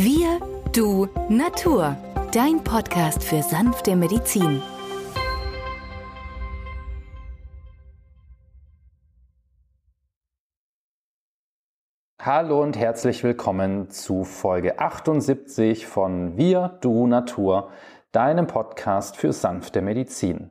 Wir, du, Natur. Dein Podcast für sanfte Medizin. Hallo und herzlich willkommen zu Folge 78 von Wir, du, Natur, deinem Podcast für sanfte Medizin.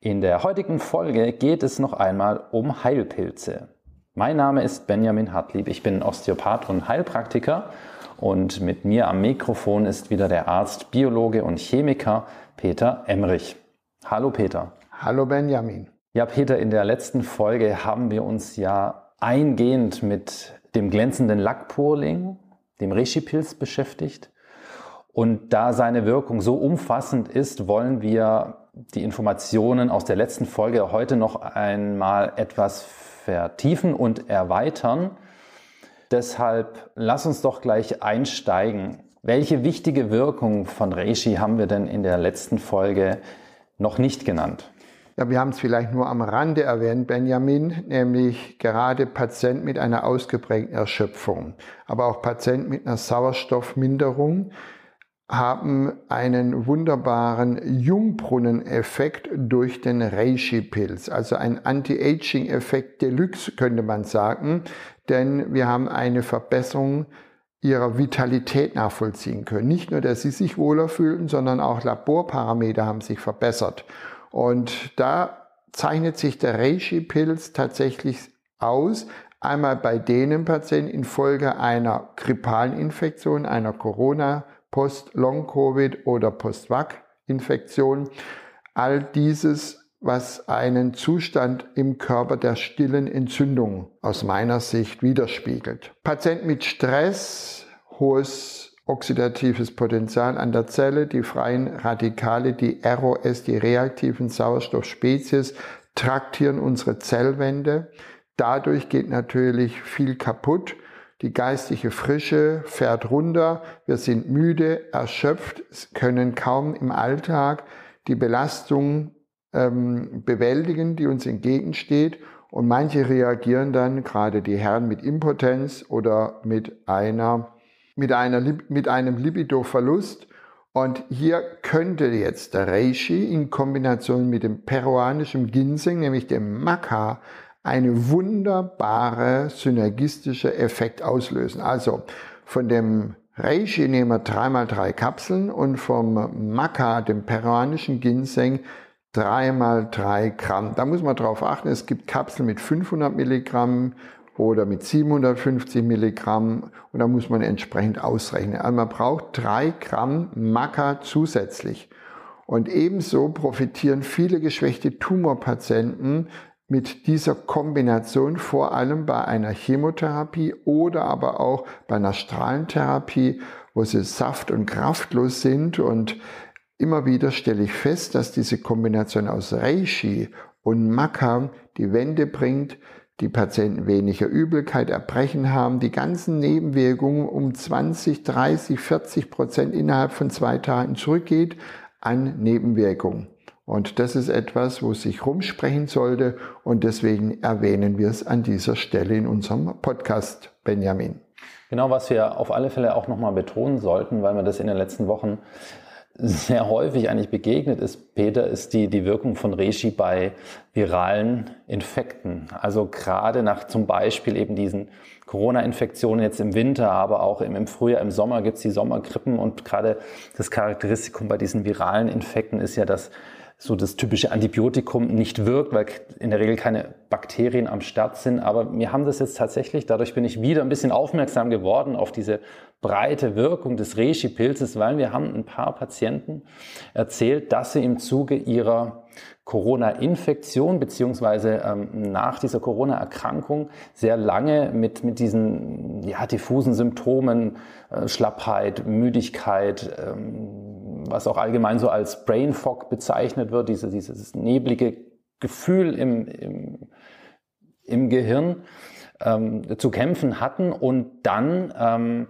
In der heutigen Folge geht es noch einmal um Heilpilze. Mein Name ist Benjamin Hartlieb, ich bin Osteopath und Heilpraktiker und mit mir am Mikrofon ist wieder der Arzt, Biologe und Chemiker Peter Emrich. Hallo Peter. Hallo Benjamin. Ja, Peter, in der letzten Folge haben wir uns ja eingehend mit dem glänzenden Lackpurling, dem Reishi-Pilz beschäftigt. Und da seine Wirkung so umfassend ist, wollen wir die Informationen aus der letzten Folge heute noch einmal etwas vertiefen und erweitern. Deshalb lass uns doch gleich einsteigen. Welche wichtige Wirkung von Reishi haben wir denn in der letzten Folge noch nicht genannt? Ja, wir haben es vielleicht nur am Rande erwähnt, Benjamin, nämlich gerade Patient mit einer ausgeprägten Erschöpfung, aber auch Patient mit einer Sauerstoffminderung haben einen wunderbaren Jungbrunneneffekt durch den Reishi-Pilz, also ein Anti-Aging-Effekt Deluxe könnte man sagen, denn wir haben eine Verbesserung ihrer Vitalität nachvollziehen können. Nicht nur, dass sie sich wohler fühlten, sondern auch Laborparameter haben sich verbessert. Und da zeichnet sich der Reishi-Pilz tatsächlich aus, einmal bei denen Patienten infolge einer grippalen Infektion, einer Corona- Post-Long-Covid oder Post-Vac-Infektion. All dieses, was einen Zustand im Körper der stillen Entzündung aus meiner Sicht widerspiegelt. Patient mit Stress, hohes oxidatives Potenzial an der Zelle, die freien Radikale, die ROS, die reaktiven Sauerstoffspezies, traktieren unsere Zellwände. Dadurch geht natürlich viel kaputt die geistige Frische fährt runter, wir sind müde, erschöpft, können kaum im Alltag die Belastung ähm, bewältigen, die uns entgegensteht. Und manche reagieren dann, gerade die Herren mit Impotenz oder mit, einer, mit, einer, mit einem Libidoverlust. Und hier könnte jetzt der Reishi in Kombination mit dem peruanischen Ginseng, nämlich dem Maca, eine wunderbare synergistische Effekt auslösen. Also von dem Reishi nehmen wir dreimal drei Kapseln und vom Maca, dem peruanischen Ginseng, dreimal drei Gramm. Da muss man drauf achten, es gibt Kapseln mit 500 Milligramm oder mit 750 Milligramm und da muss man entsprechend ausrechnen. Also man braucht drei Gramm Maca zusätzlich. Und ebenso profitieren viele geschwächte Tumorpatienten mit dieser Kombination vor allem bei einer Chemotherapie oder aber auch bei einer Strahlentherapie, wo sie saft- und kraftlos sind. Und immer wieder stelle ich fest, dass diese Kombination aus Reishi und Maca die Wende bringt, die Patienten weniger Übelkeit, Erbrechen haben, die ganzen Nebenwirkungen um 20, 30, 40 Prozent innerhalb von zwei Tagen zurückgeht an Nebenwirkungen. Und das ist etwas, wo sich rumsprechen sollte und deswegen erwähnen wir es an dieser Stelle in unserem Podcast, Benjamin. Genau, was wir auf alle Fälle auch nochmal betonen sollten, weil wir das in den letzten Wochen sehr häufig eigentlich begegnet ist, Peter, ist die, die Wirkung von Reishi bei viralen Infekten. Also gerade nach zum Beispiel eben diesen Corona-Infektionen jetzt im Winter, aber auch im, im Frühjahr, im Sommer gibt es die Sommergrippen und gerade das Charakteristikum bei diesen viralen Infekten ist ja, dass so das typische Antibiotikum nicht wirkt, weil in der Regel keine Bakterien am Start sind. Aber wir haben das jetzt tatsächlich, dadurch bin ich wieder ein bisschen aufmerksam geworden auf diese breite Wirkung des Reishi-Pilzes, weil wir haben ein paar Patienten erzählt, dass sie im Zuge ihrer Corona-Infektion beziehungsweise ähm, nach dieser Corona-Erkrankung sehr lange mit, mit diesen ja, diffusen Symptomen, äh, Schlappheit, Müdigkeit, ähm, was auch allgemein so als Brain Fog bezeichnet wird, diese, dieses neblige Gefühl im, im, im Gehirn ähm, zu kämpfen hatten und dann ähm,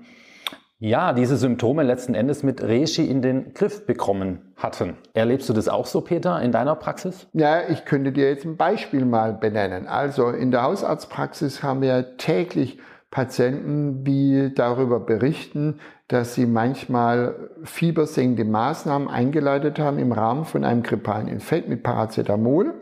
ja, diese Symptome letzten Endes mit Reishi in den Griff bekommen hatten. Erlebst du das auch so, Peter, in deiner Praxis? Ja, ich könnte dir jetzt ein Beispiel mal benennen. Also in der Hausarztpraxis haben wir täglich Patienten, die darüber berichten, dass sie manchmal fiebersenkende Maßnahmen eingeleitet haben im Rahmen von einem grippalen Infekt mit Paracetamol.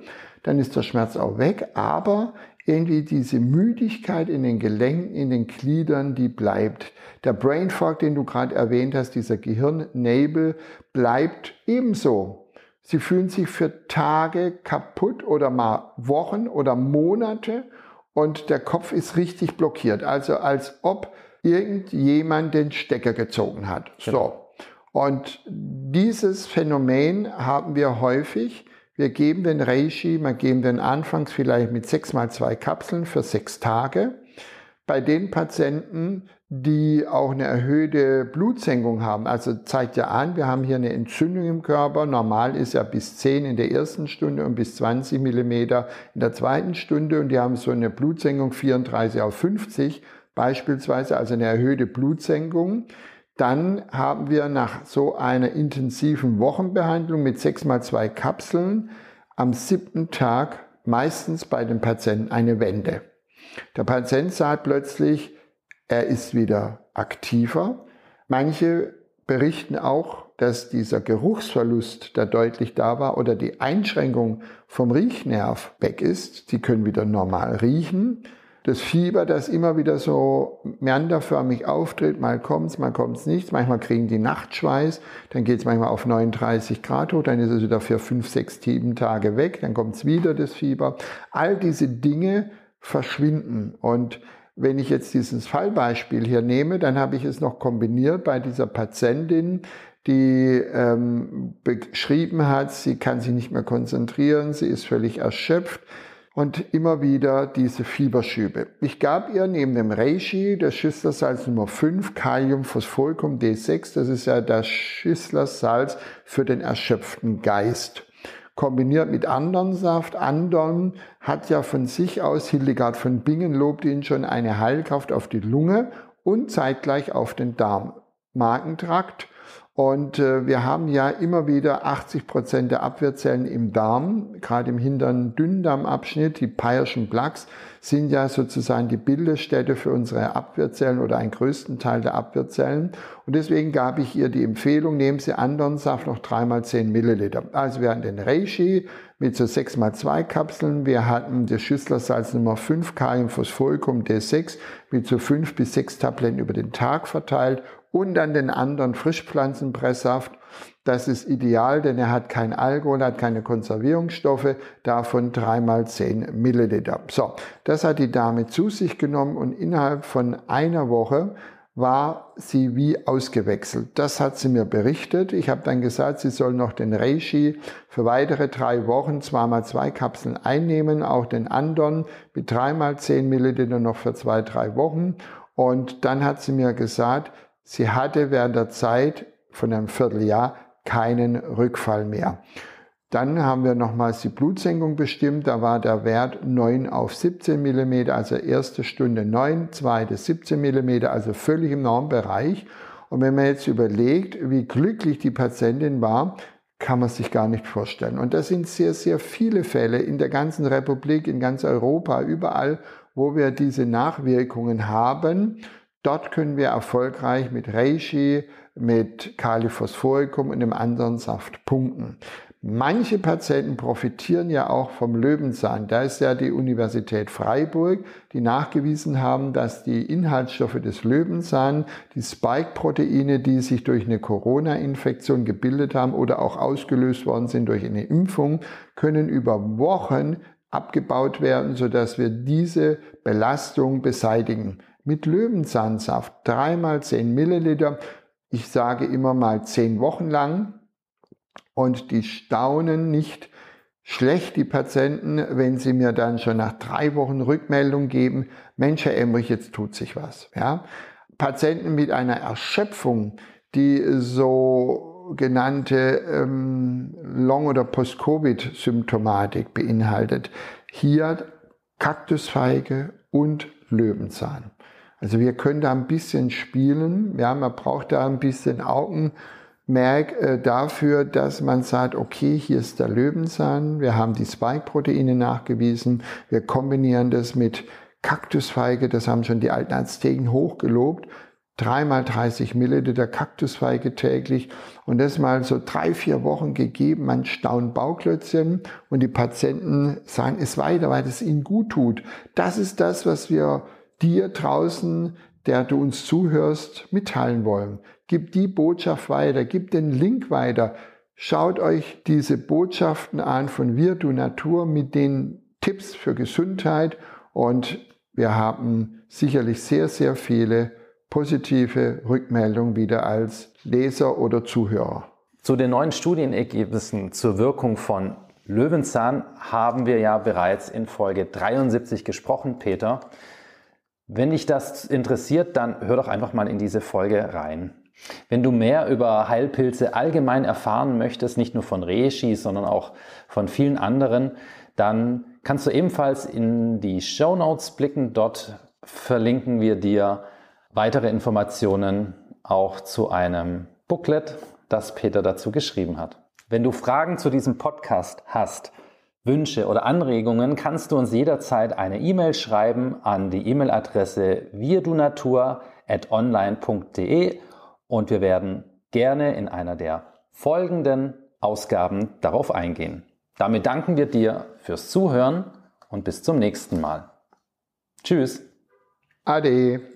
Dann ist der Schmerz auch weg, aber irgendwie diese Müdigkeit in den Gelenken, in den Gliedern, die bleibt. Der Brain Fog, den du gerade erwähnt hast, dieser Gehirnnebel, bleibt ebenso. Sie fühlen sich für Tage kaputt oder mal Wochen oder Monate und der Kopf ist richtig blockiert. Also als ob irgendjemand den Stecker gezogen hat. Genau. So. Und dieses Phänomen haben wir häufig. Wir geben den Reishi, wir geben den anfangs vielleicht mit sechs mal zwei Kapseln für sechs Tage. Bei den Patienten, die auch eine erhöhte Blutsenkung haben, also zeigt ja an, wir haben hier eine Entzündung im Körper. Normal ist ja bis 10 in der ersten Stunde und bis 20 Millimeter in der zweiten Stunde und die haben so eine Blutsenkung 34 auf 50 beispielsweise, also eine erhöhte Blutsenkung. Dann haben wir nach so einer intensiven Wochenbehandlung mit sechs mal zwei Kapseln am siebten Tag meistens bei den Patienten eine Wende. Der Patient sagt plötzlich, er ist wieder aktiver. Manche berichten auch, dass dieser Geruchsverlust, der deutlich da war, oder die Einschränkung vom Riechnerv weg ist. Sie können wieder normal riechen das Fieber, das immer wieder so meanderförmig auftritt, mal kommt's, mal kommt's nicht, manchmal kriegen die Nachtschweiß, dann geht's manchmal auf 39 Grad hoch, dann ist es wieder für fünf, sechs, sieben Tage weg, dann kommt's wieder das Fieber. All diese Dinge verschwinden und wenn ich jetzt dieses Fallbeispiel hier nehme, dann habe ich es noch kombiniert bei dieser Patientin, die ähm, beschrieben hat, sie kann sich nicht mehr konzentrieren, sie ist völlig erschöpft, und immer wieder diese Fieberschübe. Ich gab ihr neben dem Reishi das Schüsslersalz Nummer 5, Kaliumphosphoricum D6, das ist ja das Schüsslersalz für den erschöpften Geist. Kombiniert mit anderen Saft. Andern hat ja von sich aus, Hildegard von Bingen lobt ihn schon, eine Heilkraft auf die Lunge und zeitgleich auf den Darm. Magentrakt und äh, wir haben ja immer wieder 80 Prozent der Abwehrzellen im Darm, gerade im hinteren Dünndarmabschnitt, die Peyerschen Plaques sind ja sozusagen die Bildungsstätte für unsere Abwehrzellen oder einen größten Teil der Abwehrzellen. Und deswegen gab ich ihr die Empfehlung, nehmen Sie anderen Saft noch dreimal 10 Milliliter. Also wir hatten den Reishi mit so 6 mal 2 Kapseln. Wir hatten das Schüsslersalz Nummer 5, Kaliumphosphoricum D6 mit so 5 bis 6 Tabletten über den Tag verteilt und dann den anderen Frischpflanzenpresssaft. Das ist ideal, denn er hat kein Alkohol, hat keine Konservierungsstoffe, davon dreimal zehn Milliliter. So, das hat die Dame zu sich genommen und innerhalb von einer Woche war sie wie ausgewechselt. Das hat sie mir berichtet. Ich habe dann gesagt, sie soll noch den Reishi für weitere drei Wochen zweimal zwei Kapseln einnehmen, auch den anderen mit dreimal zehn Milliliter noch für zwei, drei Wochen. Und dann hat sie mir gesagt, Sie hatte während der Zeit von einem Vierteljahr keinen Rückfall mehr. Dann haben wir nochmals die Blutsenkung bestimmt. Da war der Wert 9 auf 17 mm, also erste Stunde 9, zweite 17 mm, also völlig im Normbereich. Und wenn man jetzt überlegt, wie glücklich die Patientin war, kann man sich gar nicht vorstellen. Und das sind sehr, sehr viele Fälle in der ganzen Republik, in ganz Europa, überall, wo wir diese Nachwirkungen haben. Dort können wir erfolgreich mit Reishi, mit Kaliphosphoricum und dem anderen Saft punkten. Manche Patienten profitieren ja auch vom Löwenzahn. Da ist ja die Universität Freiburg, die nachgewiesen haben, dass die Inhaltsstoffe des Löwenzahn, die Spike-Proteine, die sich durch eine Corona-Infektion gebildet haben oder auch ausgelöst worden sind durch eine Impfung, können über Wochen abgebaut werden, sodass wir diese Belastung beseitigen mit Löwenzahnsaft. Dreimal 10 Milliliter. Ich sage immer mal 10 Wochen lang. Und die staunen nicht schlecht, die Patienten, wenn sie mir dann schon nach drei Wochen Rückmeldung geben, Mensch, Herr Emmerich, jetzt tut sich was. Ja? Patienten mit einer Erschöpfung, die so genannte ähm, Long- oder Post-Covid-Symptomatik beinhaltet. Hier Kaktusfeige und Löwenzahn. Also wir können da ein bisschen spielen. Ja, man braucht da ein bisschen Augenmerk äh, dafür, dass man sagt, okay, hier ist der Löwenzahn. Wir haben die Spike-Proteine nachgewiesen. Wir kombinieren das mit Kaktusfeige, das haben schon die alten Azteken hochgelobt, dreimal 30 Milliliter Kaktusfeige täglich und das mal so drei, vier Wochen gegeben. Man staunt Bauklötzchen und die Patienten sagen es weiter, weil es ihnen gut tut. Das ist das, was wir dir draußen, der du uns zuhörst, mitteilen wollen. Gib die Botschaft weiter, gib den Link weiter. Schaut euch diese Botschaften an von Wir, du Natur mit den Tipps für Gesundheit und wir haben sicherlich sehr, sehr viele positive Rückmeldung wieder als Leser oder Zuhörer. Zu den neuen Studienergebnissen zur Wirkung von Löwenzahn haben wir ja bereits in Folge 73 gesprochen, Peter. Wenn dich das interessiert, dann hör doch einfach mal in diese Folge rein. Wenn du mehr über Heilpilze allgemein erfahren möchtest, nicht nur von Reishi, sondern auch von vielen anderen, dann kannst du ebenfalls in die Show Notes blicken. Dort verlinken wir dir weitere Informationen auch zu einem Booklet, das Peter dazu geschrieben hat. Wenn du Fragen zu diesem Podcast hast, Wünsche oder Anregungen, kannst du uns jederzeit eine E-Mail schreiben an die E-Mail-Adresse wirdunatur@online.de und wir werden gerne in einer der folgenden Ausgaben darauf eingehen. Damit danken wir dir fürs Zuhören und bis zum nächsten Mal. Tschüss. Ade.